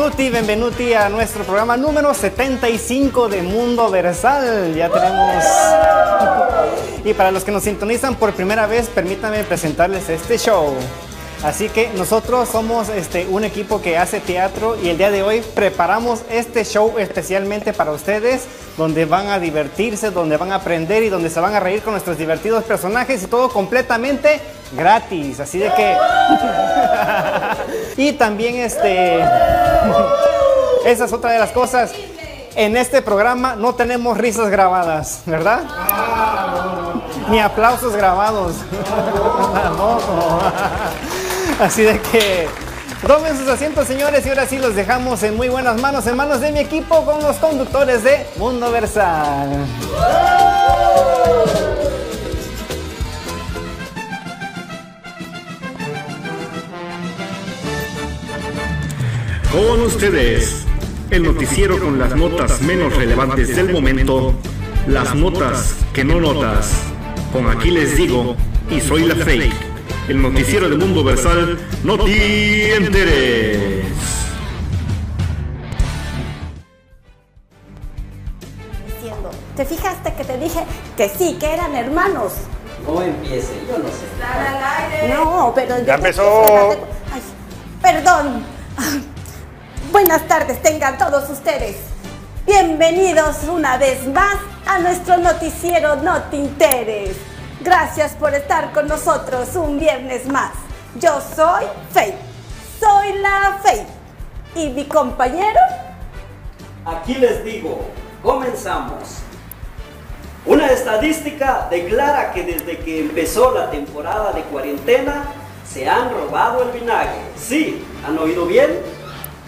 tutti, benvenuti a nuestro programa número 75 de Mundo Versal. Ya tenemos... Y para los que nos sintonizan por primera vez, permítanme presentarles este show. Así que nosotros somos este, un equipo que hace teatro y el día de hoy preparamos este show especialmente para ustedes, donde van a divertirse, donde van a aprender y donde se van a reír con nuestros divertidos personajes y todo completamente gratis. Así de que... y también este... Esa es otra de las cosas. En este programa no tenemos risas grabadas, ¿verdad? Ni aplausos grabados. Así de que tomen sus asientos, señores, y ahora sí los dejamos en muy buenas manos, en manos de mi equipo con los conductores de Mundo Versal. Con ustedes, el noticiero con las notas menos relevantes del momento, las notas que no notas. Con aquí les digo, y soy la fake, el noticiero de Mundo Versal, no te enteres. ¿Te fijaste que te dije que sí, que eran hermanos? No empiece, yo no sé. No, pero... Ya empezó. Ay, perdón. Buenas tardes tengan todos ustedes. Bienvenidos una vez más a nuestro noticiero No Te Interes. Gracias por estar con nosotros un viernes más. Yo soy Faith. Soy la Faith. Y mi compañero Aquí les digo, comenzamos. Una estadística declara que desde que empezó la temporada de cuarentena se han robado el vinagre. Sí, ¿han oído bien?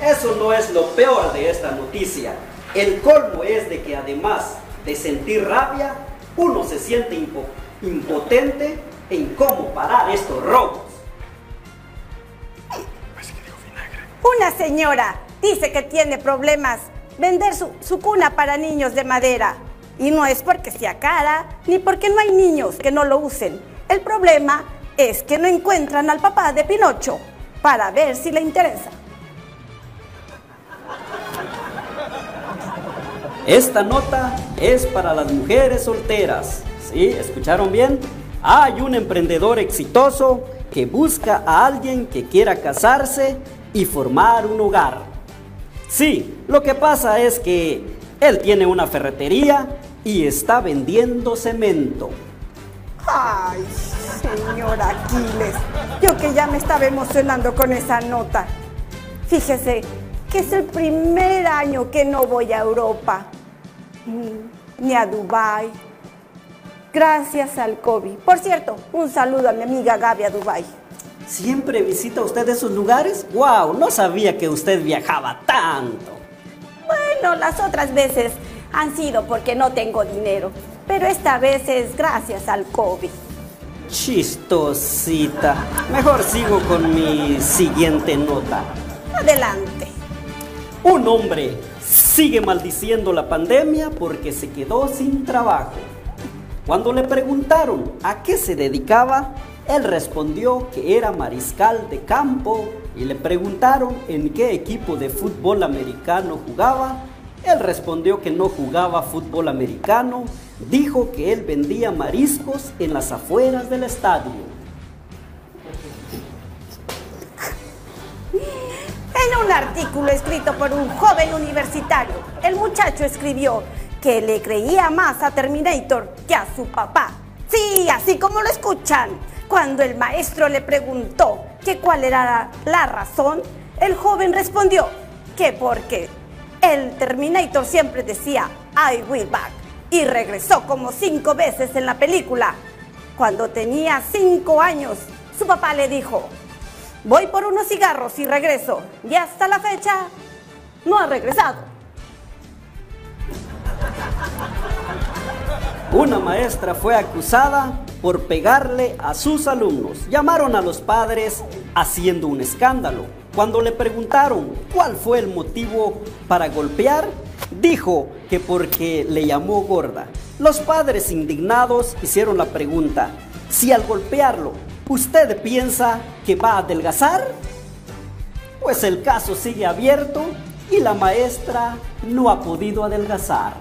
Eso no es lo peor de esta noticia. El colmo es de que además de sentir rabia, uno se siente impo- impotente en cómo parar estos robos. Una señora dice que tiene problemas vender su, su cuna para niños de madera. Y no es porque sea cara, ni porque no hay niños que no lo usen. El problema es que no encuentran al papá de Pinocho para ver si le interesa. Esta nota es para las mujeres solteras. ¿Sí? ¿Escucharon bien? Hay un emprendedor exitoso que busca a alguien que quiera casarse y formar un hogar. Sí, lo que pasa es que él tiene una ferretería y está vendiendo cemento. Ay, señora Aquiles, yo que ya me estaba emocionando con esa nota. Fíjese que es el primer año que no voy a Europa, ni a Dubái, gracias al COVID. Por cierto, un saludo a mi amiga Gaby a Dubái. ¿Siempre visita usted esos lugares? ¡Wow! No sabía que usted viajaba tanto. Bueno, las otras veces han sido porque no tengo dinero, pero esta vez es gracias al COVID. Chistosita. Mejor sigo con mi siguiente nota. Adelante. Un hombre sigue maldiciendo la pandemia porque se quedó sin trabajo. Cuando le preguntaron a qué se dedicaba, él respondió que era mariscal de campo y le preguntaron en qué equipo de fútbol americano jugaba. Él respondió que no jugaba fútbol americano, dijo que él vendía mariscos en las afueras del estadio. En un artículo escrito por un joven universitario, el muchacho escribió que le creía más a Terminator que a su papá. Sí, así como lo escuchan. Cuando el maestro le preguntó que cuál era la razón, el joven respondió que porque el Terminator siempre decía I will back y regresó como cinco veces en la película. Cuando tenía cinco años, su papá le dijo, Voy por unos cigarros y regreso. Y hasta la fecha no ha regresado. Una maestra fue acusada por pegarle a sus alumnos. Llamaron a los padres haciendo un escándalo. Cuando le preguntaron cuál fue el motivo para golpear, dijo que porque le llamó gorda. Los padres indignados hicieron la pregunta, si al golpearlo usted piensa que va a adelgazar, pues el caso sigue abierto y la maestra no ha podido adelgazar.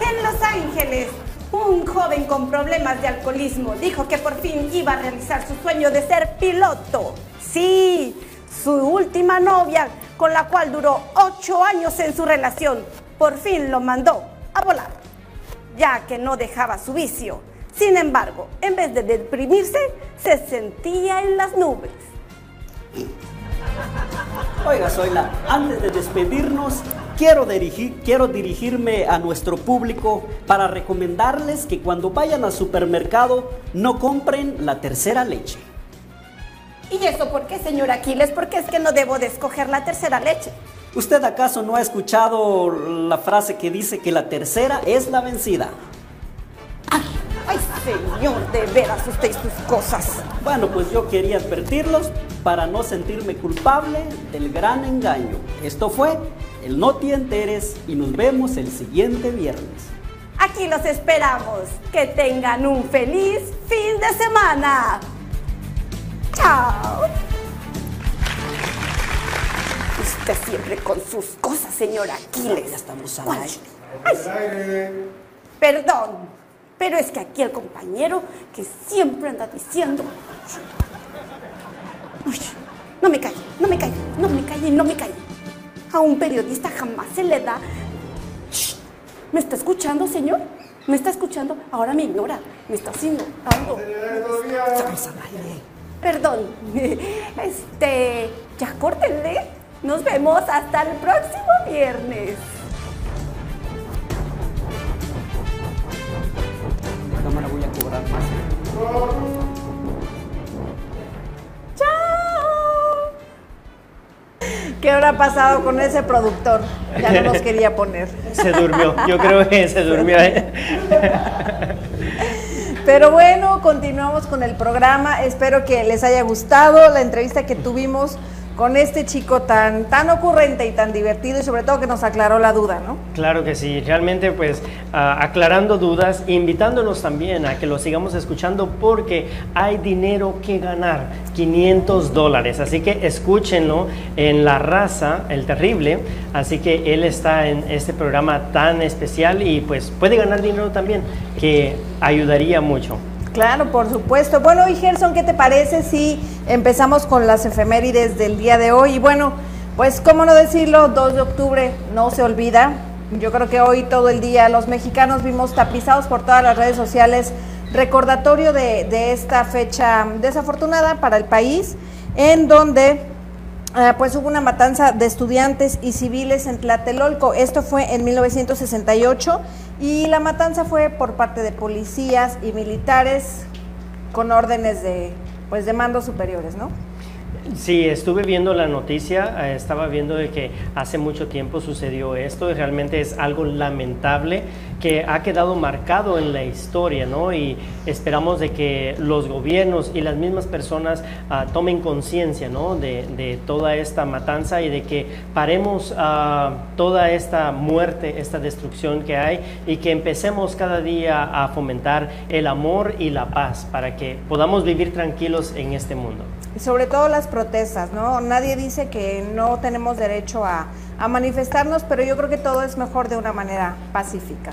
En Los Ángeles, un joven con problemas de alcoholismo dijo que por fin iba a realizar su sueño de ser piloto. Sí, su última novia, con la cual duró ocho años en su relación, por fin lo mandó a volar, ya que no dejaba su vicio. Sin embargo, en vez de deprimirse, se sentía en las nubes. Oiga, Zoila, antes de despedirnos, quiero, dirigir, quiero dirigirme a nuestro público para recomendarles que cuando vayan al supermercado no compren la tercera leche. ¿Y eso por qué, señor Aquiles? Porque es que no debo de escoger la tercera leche. ¿Usted acaso no ha escuchado la frase que dice que la tercera es la vencida? Ay, señor, de veras usted y sus cosas. Bueno, pues yo quería advertirlos para no sentirme culpable del gran engaño. Esto fue el No Te Enteres y nos vemos el siguiente viernes. Aquí los esperamos. Que tengan un feliz fin de semana. Chao. Usted siempre con sus cosas, señor Aquiles. Ya estamos al. Ay, Perdón, pero es que aquí el compañero que siempre anda diciendo. No me calle, no me calle, no me calle, no me calle. A un periodista jamás se le da. Shh, ¿Me está escuchando, señor? ¿Me está escuchando? Ahora me ignora. Me está haciendo algo. Estamos al aire. Perdón. Este, ya córtenle. Nos vemos hasta el próximo viernes. Cámara, voy a cobrar más. ¡Chao! ¿Qué habrá pasado con ese productor? Ya no nos quería poner. Se durmió, yo creo que se durmió. ¿eh? Pero bueno, continuamos con el programa. Espero que les haya gustado la entrevista que tuvimos con este chico tan, tan ocurrente y tan divertido y sobre todo que nos aclaró la duda, ¿no? Claro que sí, realmente pues ah, aclarando dudas, invitándonos también a que lo sigamos escuchando porque hay dinero que ganar, 500 dólares, así que escúchenlo en La Raza, el Terrible, así que él está en este programa tan especial y pues puede ganar dinero también, que ayudaría mucho. Claro, por supuesto. Bueno, y Gerson, ¿qué te parece si empezamos con las efemérides del día de hoy? Y bueno, pues cómo no decirlo, 2 de octubre no se olvida. Yo creo que hoy todo el día los mexicanos vimos tapizados por todas las redes sociales recordatorio de, esta fecha desafortunada para el país, en donde ah, pues hubo una matanza de estudiantes y civiles en Tlatelolco. Esto fue en 1968 y la matanza fue por parte de policías y militares con órdenes de pues de mandos superiores, ¿no? Sí, estuve viendo la noticia, eh, estaba viendo de que hace mucho tiempo sucedió esto y realmente es algo lamentable que ha quedado marcado en la historia, ¿no? Y esperamos de que los gobiernos y las mismas personas ah, tomen conciencia, ¿no? De, toda esta matanza y de que paremos ah, toda esta muerte, esta destrucción que hay y que empecemos cada día a fomentar el amor y la paz para que podamos vivir tranquilos en este mundo. Sobre todo las protestas, ¿no? Nadie dice que no tenemos derecho a, a manifestarnos, pero yo creo que todo es mejor de una manera pacífica.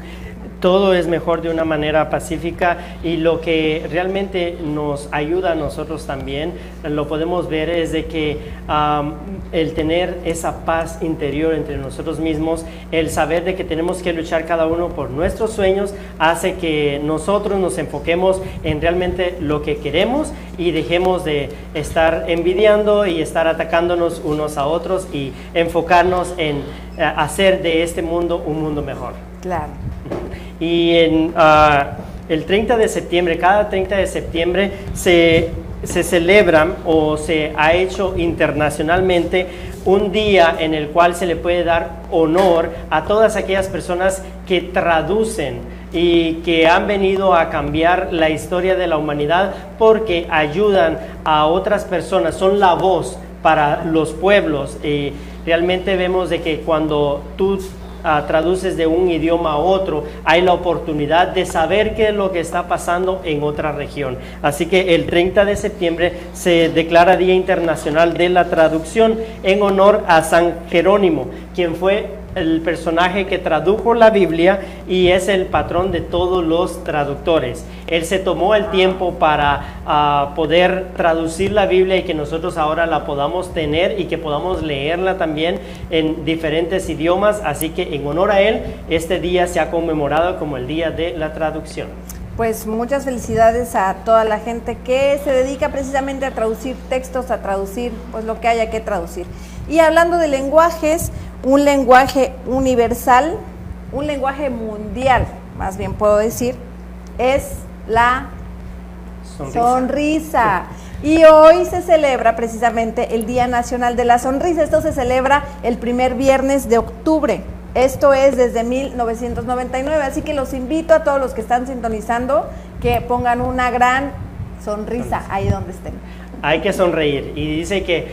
Todo es mejor de una manera pacífica y lo que realmente nos ayuda a nosotros también, lo podemos ver, es de que um, el tener esa paz interior entre nosotros mismos, el saber de que tenemos que luchar cada uno por nuestros sueños, hace que nosotros nos enfoquemos en realmente lo que queremos y dejemos de estar envidiando y estar atacándonos unos a otros y enfocarnos en eh, hacer de este mundo un mundo mejor. Claro. Y en, ah, el 30 de septiembre, cada 30 de septiembre se, se celebra o se ha hecho internacionalmente un día en el cual se le puede dar honor a todas aquellas personas que traducen y que han venido a cambiar la historia de la humanidad porque ayudan a otras personas, son la voz para los pueblos. Y realmente vemos de que cuando tú ah, traduces de un idioma a otro, hay la oportunidad de saber qué es lo que está pasando en otra región. Así que el 30 de septiembre se declara Día Internacional de la Traducción en honor a San Jerónimo, quien fue el personaje que tradujo la Biblia y es el patrón de todos los traductores. Él se tomó el tiempo para ah, poder traducir la Biblia y que nosotros ahora la podamos tener y que podamos leerla también en diferentes idiomas. Así que en honor a él, este día se ha conmemorado como el Día de la Traducción. Pues muchas felicidades a toda la gente que se dedica precisamente a traducir textos, a traducir pues lo que haya que traducir. Y hablando de lenguajes, un lenguaje universal, un lenguaje mundial, más bien puedo decir, es la sonrisa. Y hoy se celebra precisamente el Día Nacional de la Sonrisa. Esto se celebra el primer viernes de octubre. Esto es desde 1999. Así que los invito a todos los que están sintonizando que pongan una gran sonrisa ahí donde estén. Hay que sonreír. Y dice que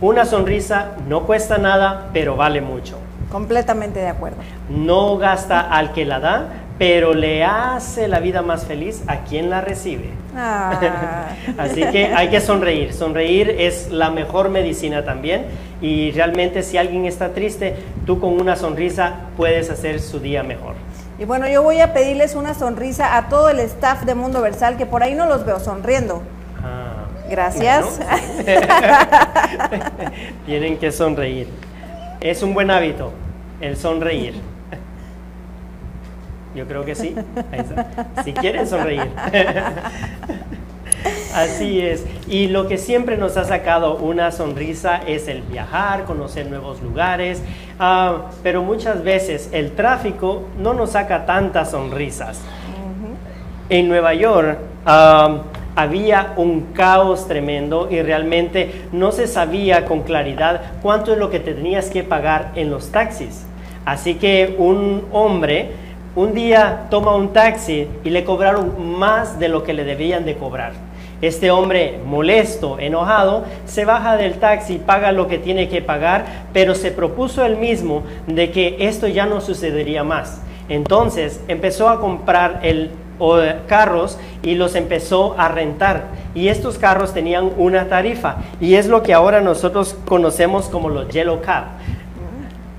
una sonrisa no cuesta nada, pero vale mucho. Completamente de acuerdo. No gasta al que la da, pero le hace la vida más feliz a quien la recibe. Ah. Así que hay que sonreír. Sonreír es la mejor medicina también. Y realmente si alguien está triste, tú con una sonrisa puedes hacer su día mejor. Y bueno, yo voy a pedirles una sonrisa a todo el staff de Mundo Versal, que por ahí no los veo sonriendo. Gracias. Tienen que sonreír. Es un buen hábito el sonreír. Yo creo que sí. Si quieren sonreír. Así es. Y lo que siempre nos ha sacado una sonrisa es el viajar, conocer nuevos lugares. Ah, pero muchas veces el tráfico no nos saca tantas sonrisas. En Nueva York, ah, había un caos tremendo y realmente no se sabía con claridad cuánto es lo que tenías que pagar en los taxis. Así que un hombre un día toma un taxi y le cobraron más de lo que le debían de cobrar. Este hombre molesto, enojado, se baja del taxi, paga lo que tiene que pagar, pero se propuso él mismo de que esto ya no sucedería más. Entonces empezó a comprar el o carros y los empezó a rentar. Y estos carros tenían una tarifa y es lo que ahora nosotros conocemos como los Yellow Cab.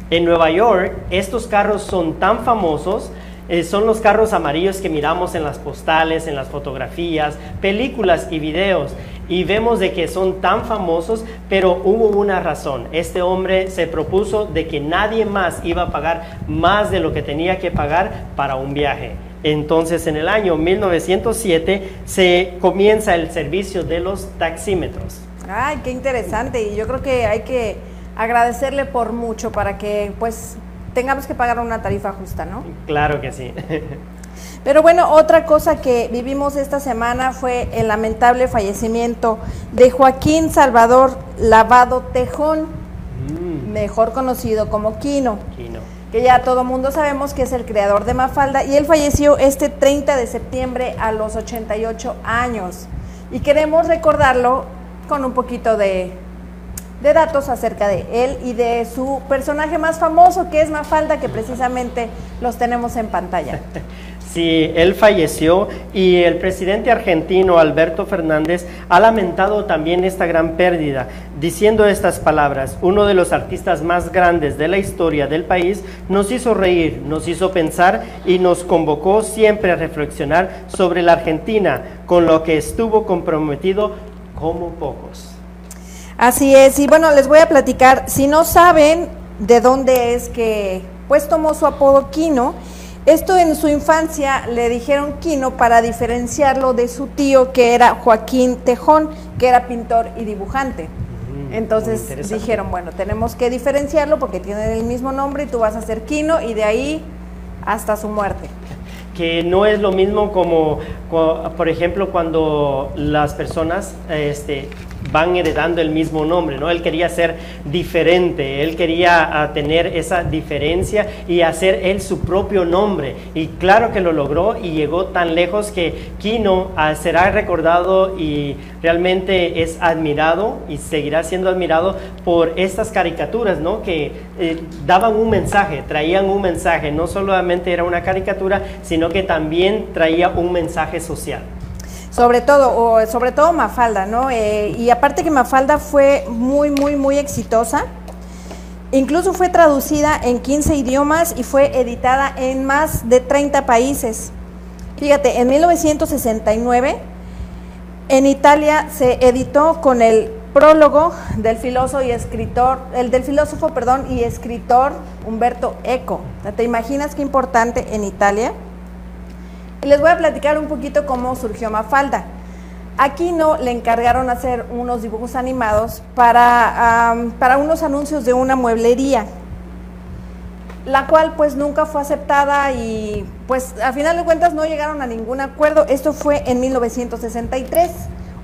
En Nueva York, estos carros son tan famosos, eh, son los carros amarillos que miramos en las postales, en las fotografías, películas y videos. Y vemos de que son tan famosos, pero hubo una razón. Este hombre se propuso de que nadie más iba a pagar más de lo que tenía que pagar para un viaje. Entonces, en el año 1907 se comienza el servicio de los taxímetros. Ay, qué interesante. Y yo creo que hay que agradecerle por mucho para que, pues, tengamos que pagar una tarifa justa, ¿no? Claro que sí. Pero bueno, otra cosa que vivimos esta semana fue el lamentable fallecimiento de Joaquín Salvador Lavado Tejón, mm. mejor conocido como Quino. Quino que ya todo mundo sabemos que es el creador de Mafalda, y él falleció este 30 de septiembre a los 88 años. Y queremos recordarlo con un poquito de, de datos acerca de él y de su personaje más famoso, que es Mafalda, que precisamente los tenemos en pantalla. Sí, él falleció y el presidente argentino Alberto Fernández ha lamentado también esta gran pérdida, diciendo estas palabras, uno de los artistas más grandes de la historia del país nos hizo reír, nos hizo pensar y nos convocó siempre a reflexionar sobre la Argentina, con lo que estuvo comprometido como pocos. Así es, y bueno, les voy a platicar, si no saben de dónde es que pues tomó su apodo Quino, esto en su infancia le dijeron Quino para diferenciarlo de su tío que era Joaquín Tejón, que era pintor y dibujante. Mm, Entonces dijeron, bueno, tenemos que diferenciarlo porque tienen el mismo nombre y tú vas a ser Quino y de ahí hasta su muerte. que no es lo mismo como, co- por ejemplo, cuando las personas este, van heredando el mismo nombre, ¿no? Él quería ser diferente, él quería ah, tener esa diferencia y hacer él su propio nombre. Y claro que lo logró y llegó tan lejos que Kino ah, será recordado y realmente es admirado y seguirá siendo admirado por estas caricaturas, ¿no? Que eh, daban un mensaje, traían un mensaje, no solamente era una caricatura, sino que también traía un mensaje social. Sobre todo, o sobre todo Mafalda, ¿no? Eh, y aparte que Mafalda fue muy, muy, muy exitosa. Incluso fue traducida en 15 idiomas y fue editada en más de 30 países. Fíjate, en 1969 en Italia se editó con el prólogo del filósofo y escritor, el del filósofo, perdón, y escritor Humberto Eco. ¿Te imaginas qué importante en Italia? Les voy a platicar un poquito cómo surgió Mafalda. Aquí no le encargaron hacer unos dibujos animados para, para unos anuncios de una mueblería, la cual pues nunca fue aceptada y pues a final de cuentas no llegaron a ningún acuerdo. Esto fue en 1963.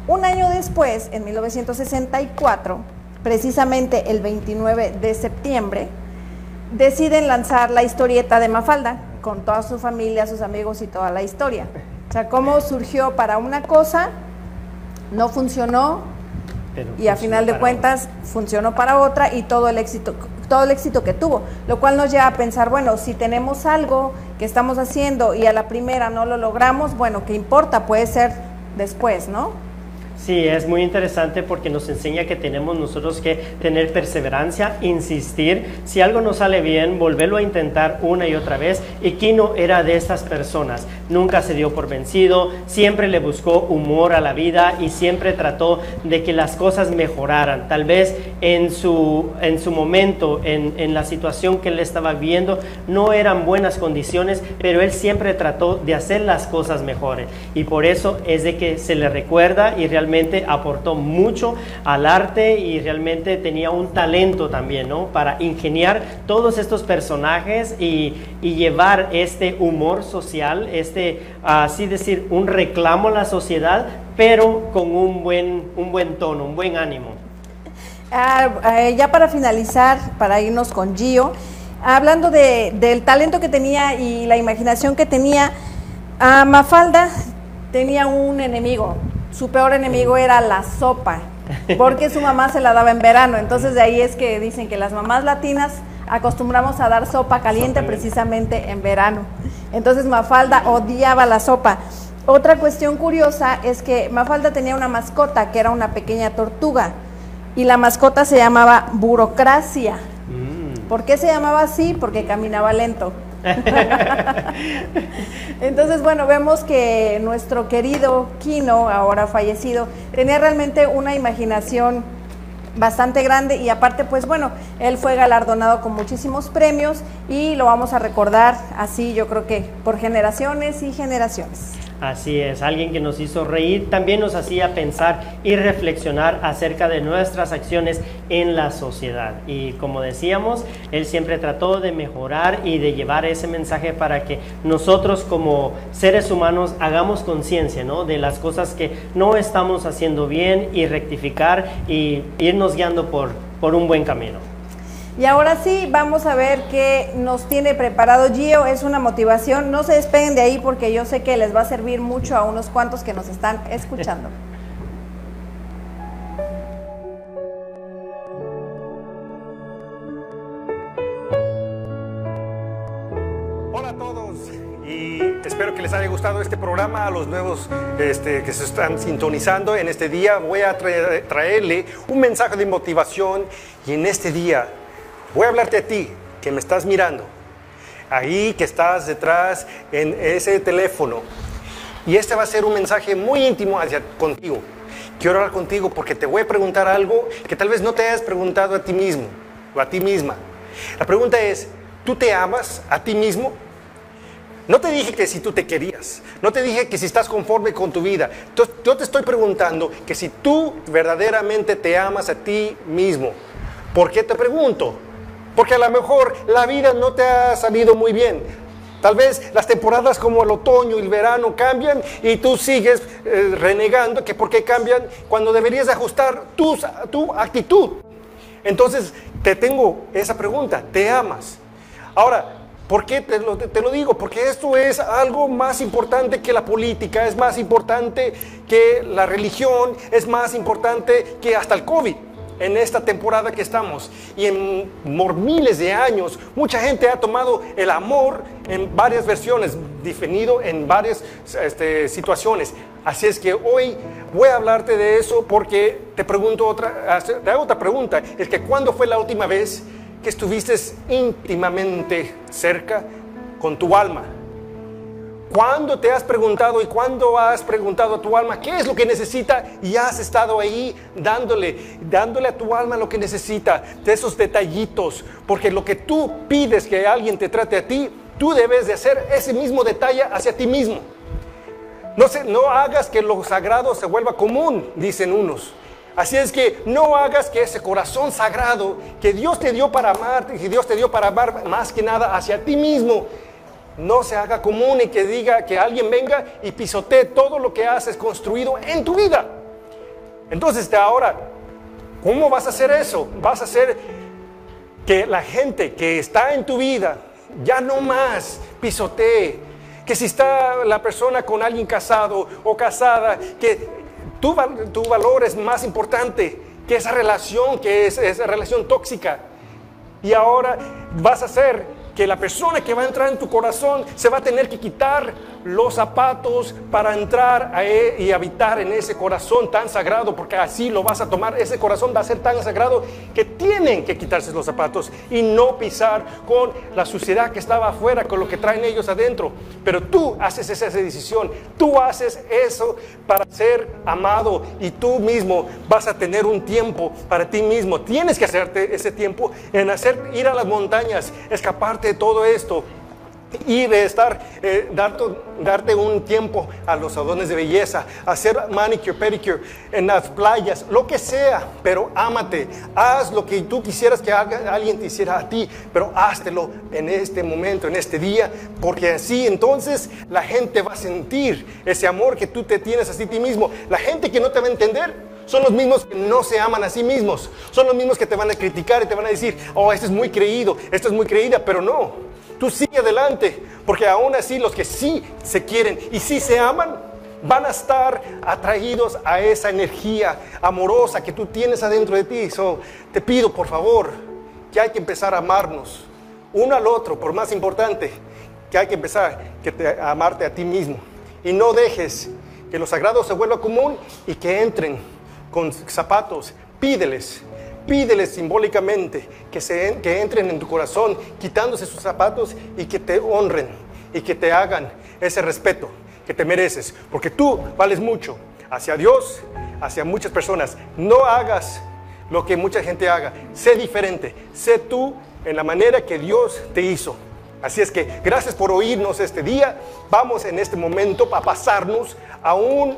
Un año después, en 1964, precisamente el 29 de septiembre, deciden lanzar la historieta de Mafalda con toda su familia, sus amigos y toda la historia. O sea, cómo surgió para una cosa, no funcionó Pero y a final de cuentas funcionó para otra y todo el éxito todo el éxito que tuvo, lo cual nos lleva a pensar, bueno, si tenemos algo que estamos haciendo y a la primera no lo logramos, bueno, ¿qué importa? Puede ser después, ¿no? Sí, es muy interesante porque nos enseña que tenemos nosotros que tener perseverancia, insistir. Si algo no sale bien, volverlo a intentar una y otra vez. Y Kino era de estas personas. Nunca se dio por vencido, siempre le buscó humor a la vida y siempre trató de que las cosas mejoraran. Tal vez en su, en su momento, en, en la situación que él estaba viviendo, no eran buenas condiciones, pero él siempre trató de hacer las cosas mejores. Y por eso es de que se le recuerda y realmente aportó mucho al arte y realmente tenía un talento también, ¿no? Para ingeniar todos estos personajes y, y llevar este humor social, este, así decir, un reclamo a la sociedad, pero con un buen, un buen tono, un buen ánimo. Ah, eh, ya para finalizar, para irnos con Gio, hablando de- del talento que tenía y la imaginación que tenía, ah, Mafalda tenía un enemigo. Su peor enemigo era la sopa, porque su mamá se la daba en verano. Entonces de ahí es que dicen que las mamás latinas acostumbramos a dar sopa caliente Sopa. precisamente en verano. Entonces Mafalda odiaba la sopa. Otra cuestión curiosa es que Mafalda tenía una mascota que era una pequeña tortuga y la mascota se llamaba Burocracia. Mm. ¿Por qué se llamaba así? Porque caminaba lento. Entonces, bueno, vemos que nuestro querido Kino, ahora fallecido, tenía realmente una imaginación bastante grande y aparte, pues bueno, él fue galardonado con muchísimos premios y lo vamos a recordar así, yo creo que por generaciones y generaciones. Así es, alguien que nos hizo reír, también nos hacía pensar y reflexionar acerca de nuestras acciones en la sociedad. Y como decíamos, él siempre trató de mejorar y de llevar ese mensaje para que nosotros como seres humanos hagamos conciencia ¿no? de las cosas que no estamos haciendo bien y rectificar y irnos guiando por, por un buen camino. Y ahora sí, vamos a ver qué nos tiene preparado Gio. Es una motivación. No se despeguen de ahí porque yo sé que les va a servir mucho a unos cuantos que nos están escuchando. Hola a todos y espero que les haya gustado este programa. A los nuevos este, que se están sintonizando en este día, voy a traer- traerle un mensaje de motivación y en este día voy a hablarte a ti que me estás mirando, ahí que estás detrás en ese teléfono. Y este va a ser un mensaje muy íntimo hacia contigo. Quiero hablar contigo porque te voy a preguntar algo que tal vez no te hayas preguntado a ti mismo o a ti misma. La pregunta es, ¿tú te amas a ti mismo? No te dije que si tú te querías, no te dije que si estás conforme con tu vida. Yo te estoy preguntando que si tú verdaderamente te amas a ti mismo. ¿Por qué te pregunto? Porque a lo mejor la vida no te ha salido muy bien. Tal vez las temporadas como el otoño y el verano cambian y tú sigues eh, renegando que por qué cambian cuando deberías ajustar tu, tu actitud. Entonces te tengo esa pregunta, ¿te amas? Ahora, ¿por qué te lo, te lo digo? Porque esto es algo más importante que la política, es más importante que la religión, es más importante que hasta el COVID en esta temporada que estamos. Y en por miles de años, mucha gente ha tomado el amor en varias versiones, definido en varias este, situaciones. Así es que hoy voy a hablarte de eso porque te pregunto otra, te hago otra pregunta. Es que ¿cuándo fue la última vez que estuviste íntimamente cerca con tu alma? ¿Cuándo te has preguntado y cuándo has preguntado a tu alma qué es lo que necesita y has estado ahí dándole, dándole a tu alma lo que necesita, de esos detallitos? Porque lo que tú pides que alguien te trate a ti, tú debes de hacer ese mismo detalle hacia ti mismo. No, se, no hagas que lo sagrado se vuelva común, dicen unos. Así es que no hagas que ese corazón sagrado que Dios te dio para amar, que Dios te dio para amar más que nada hacia ti mismo, no se haga común y que diga que alguien venga y pisotee todo lo que haces construido en tu vida. Entonces, ahora, ¿cómo vas a hacer eso? Vas a hacer que la gente que está en tu vida ya no más pisotee. Que si está la persona con alguien casado o casada, que tu, tu valor es más importante que esa relación, que es esa relación tóxica. Y ahora vas a hacer que la persona que va a entrar en tu corazón se va a tener que quitar los zapatos para entrar a e, y habitar en ese corazón tan sagrado, porque así lo vas a tomar. Ese corazón va a ser tan sagrado que tienen que quitarse los zapatos y no pisar con la suciedad que estaba afuera, con lo que traen ellos adentro. Pero tú haces esa decisión, tú haces eso para ser amado y tú mismo vas a tener un tiempo para ti mismo. Tienes que hacerte ese tiempo en hacer ir a las montañas, escaparte de todo esto y de estar, eh, darte, darte, un tiempo a los salones de belleza, hacer manicure, pedicure en las playas, lo que sea, pero ámate, haz lo que tú quisieras que haga, alguien te hiciera a ti, pero háztelo en este momento, en este día, porque así entonces la gente va a sentir ese amor que tú te tienes a ti mismo. La gente que no te va a entender son los mismos que no se aman a sí mismos. Son los mismos que te van a criticar y te van a decir, oh, este es muy creído, esto es muy creída, pero no. Tú sigue adelante, porque aún así los que sí se quieren y sí se aman, van a estar atraídos a esa energía amorosa que tú tienes adentro de ti. So, te pido, por favor, que hay que empezar a amarnos uno al otro, por más importante, que hay que empezar a amarte a ti mismo. Y no dejes que lo sagrado se vuelva común y que entren con zapatos. Pídeles, Pídeles simbólicamente que, se, que entren en tu corazón, quitándose sus zapatos y que te honren y que te hagan ese respeto que te mereces, porque tú vales mucho hacia Dios, hacia muchas personas. No hagas lo que mucha gente haga, sé diferente, sé tú en la manera que Dios te hizo. Así es que gracias por oírnos este día. Vamos en este momento a pasarnos a un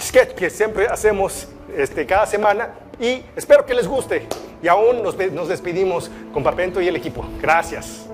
sketch que siempre hacemos este, cada semana y espero que les guste. Y aún nos, nos despedimos con Papento y el equipo. Gracias.